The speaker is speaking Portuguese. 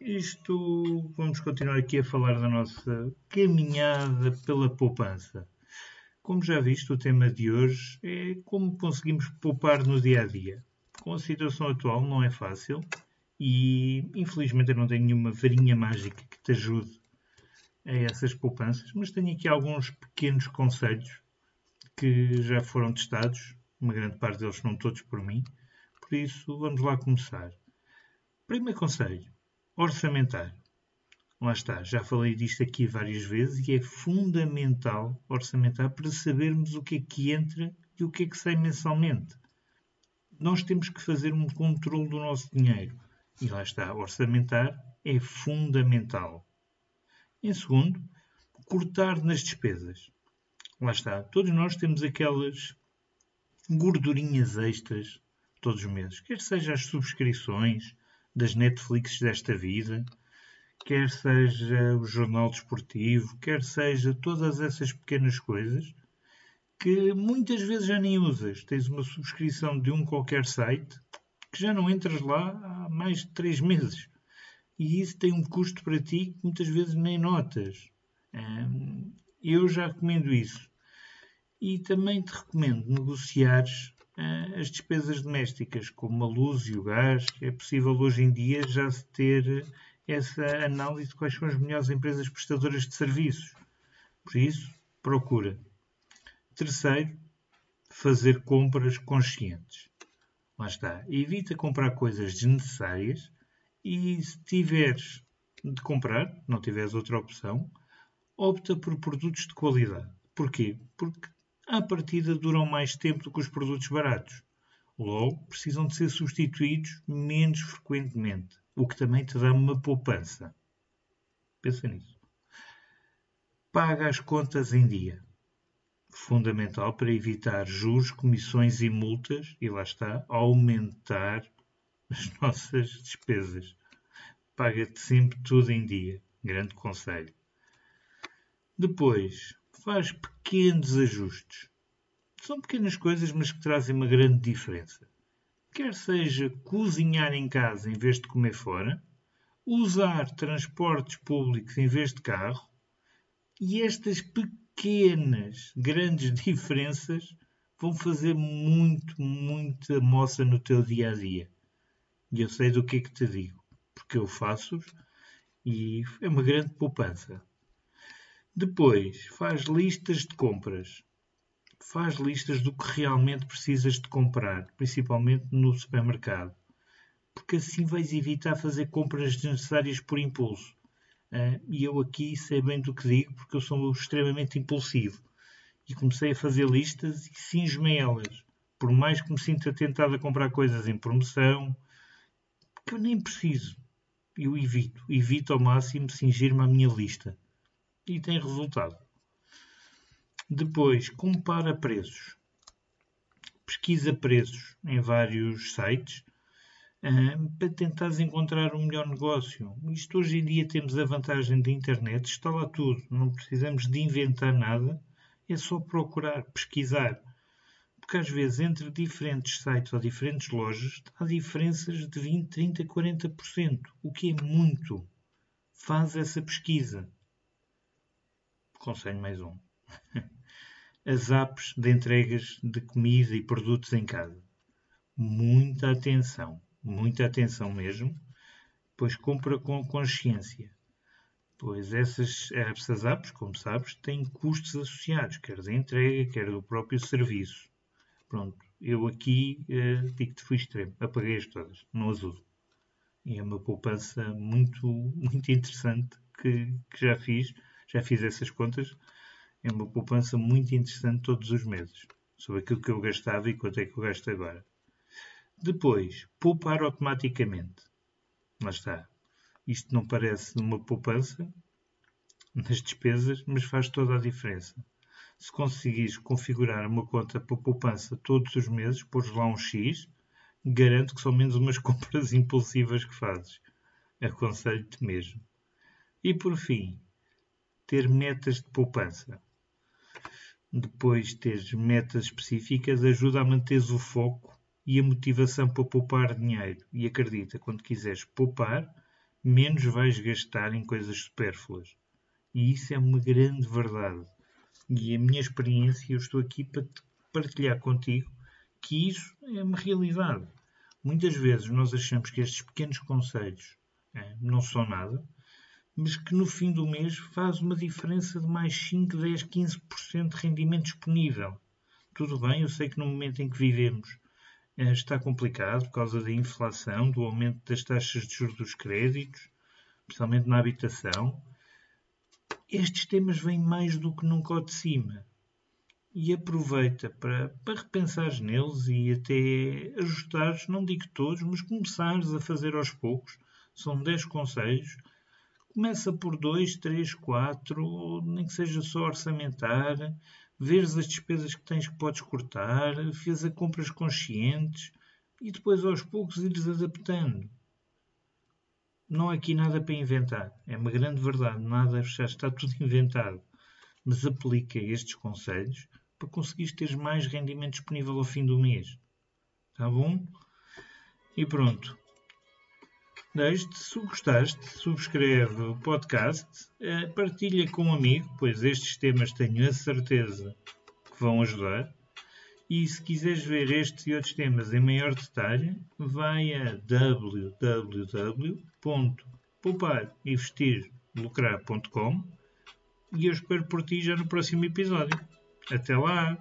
isto vamos continuar aqui a falar da nossa caminhada pela poupança. Como já viste, o tema de hoje é como conseguimos poupar no dia a dia. Com a situação atual não é fácil e infelizmente eu não tenho nenhuma varinha mágica que te ajude a essas poupanças, mas tenho aqui alguns pequenos conselhos que já foram testados, uma grande parte deles não todos por mim, por isso vamos lá começar. Primeiro conselho: orçamentar. Lá está, já falei disto aqui várias vezes e é fundamental orçamentar para sabermos o que é que entra e o que é que sai mensalmente. Nós temos que fazer um controle do nosso dinheiro e lá está, orçamentar é fundamental. Em segundo, cortar nas despesas. Lá está, todos nós temos aquelas gordurinhas extras todos os meses, quer seja as subscrições das Netflix desta vida, quer seja o jornal desportivo, quer seja todas essas pequenas coisas que muitas vezes já nem usas. Tens uma subscrição de um qualquer site que já não entras lá há mais de três meses. E isso tem um custo para ti que muitas vezes nem notas. Eu já recomendo isso. E também te recomendo negociares as despesas domésticas, como a luz e o gás. É possível hoje em dia já se ter essa análise de quais são as melhores empresas prestadoras de serviços. Por isso, procura. Terceiro, fazer compras conscientes. Lá está. Evita comprar coisas desnecessárias e se tiveres de comprar, não tiveres outra opção, opta por produtos de qualidade. Porquê? Porque à partida duram mais tempo do que os produtos baratos. Logo, precisam de ser substituídos menos frequentemente o que também te dá uma poupança. Pensa nisso. Paga as contas em dia. Fundamental para evitar juros, comissões e multas e lá está, aumentar as nossas despesas. Paga-te sempre tudo em dia. Grande conselho. Depois, faz pequenos ajustes. São pequenas coisas, mas que trazem uma grande diferença quer seja cozinhar em casa em vez de comer fora, usar transportes públicos em vez de carro, e estas pequenas, grandes diferenças vão fazer muito, muita moça no teu dia a dia. E eu sei do que é que te digo, porque eu faço-os e é uma grande poupança. Depois, faz listas de compras faz listas do que realmente precisas de comprar, principalmente no supermercado, porque assim vais evitar fazer compras desnecessárias por impulso. Uh, e eu aqui sei bem do que digo, porque eu sou extremamente impulsivo. E comecei a fazer listas e cinjo-me elas. Por mais que me sinta tentado a comprar coisas em promoção, que eu nem preciso. Eu evito. Evito ao máximo cingir-me à minha lista. E tem resultado. Depois, compara preços. Pesquisa preços em vários sites para tentares encontrar o um melhor negócio. Isto hoje em dia temos a vantagem da internet, está lá tudo, não precisamos de inventar nada, é só procurar, pesquisar. Porque às vezes entre diferentes sites ou diferentes lojas há diferenças de 20, 30, 40%, o que é muito. Faz essa pesquisa. Conselho mais um. as apps de entregas de comida e produtos em casa. Muita atenção, muita atenção mesmo, pois compra com consciência. Pois essas, essas apps, como sabes, têm custos associados, quer da entrega, quer do próprio serviço. Pronto, eu aqui uh, digo-te fui extremo, apaguei-as todas, não as uso. E é uma poupança muito, muito interessante que, que já fiz, já fiz essas contas é uma poupança muito interessante todos os meses, sobre aquilo que eu gastava e quanto é que eu gasto agora. Depois, poupar automaticamente. Lá está. Isto não parece uma poupança, nas despesas, mas faz toda a diferença. Se conseguires configurar uma conta para poupança todos os meses, pôres lá um X, garanto que são menos umas compras impulsivas que fazes. Aconselho-te mesmo. E por fim, ter metas de poupança. Depois teres metas específicas ajuda a manteres o foco e a motivação para poupar dinheiro. E acredita, quando quiseres poupar, menos vais gastar em coisas supérfluas. E isso é uma grande verdade. E a minha experiência, eu estou aqui para partilhar contigo que isso é uma realidade. Muitas vezes nós achamos que estes pequenos conselhos é, não são nada, mas que no fim do mês faz uma diferença de mais 5, 10, 15% de rendimento disponível. Tudo bem, eu sei que no momento em que vivemos é, está complicado por causa da inflação, do aumento das taxas de juros dos créditos, especialmente na habitação. Estes temas vêm mais do que nunca ao de cima. E aproveita para, para neles e até ajustares, não digo todos, mas começares a fazer aos poucos. São 10 conselhos. Começa por 2, 3, 4, nem que seja só orçamentar veres as despesas que tens que podes cortar, fez a compras conscientes e depois aos poucos ires adaptando. Não há aqui nada para inventar. É uma grande verdade. Nada já está tudo inventado. Mas aplica estes conselhos para conseguires ter mais rendimento disponível ao fim do mês. Tá bom? E pronto. Deixe-te, se gostaste, subscreve o podcast, eh, partilha com um amigo, pois estes temas tenho a certeza que vão ajudar. E se quiseres ver estes e outros temas em maior detalhe, vai a www.pouparinvestirlucrar.com e eu espero por ti já no próximo episódio. Até lá!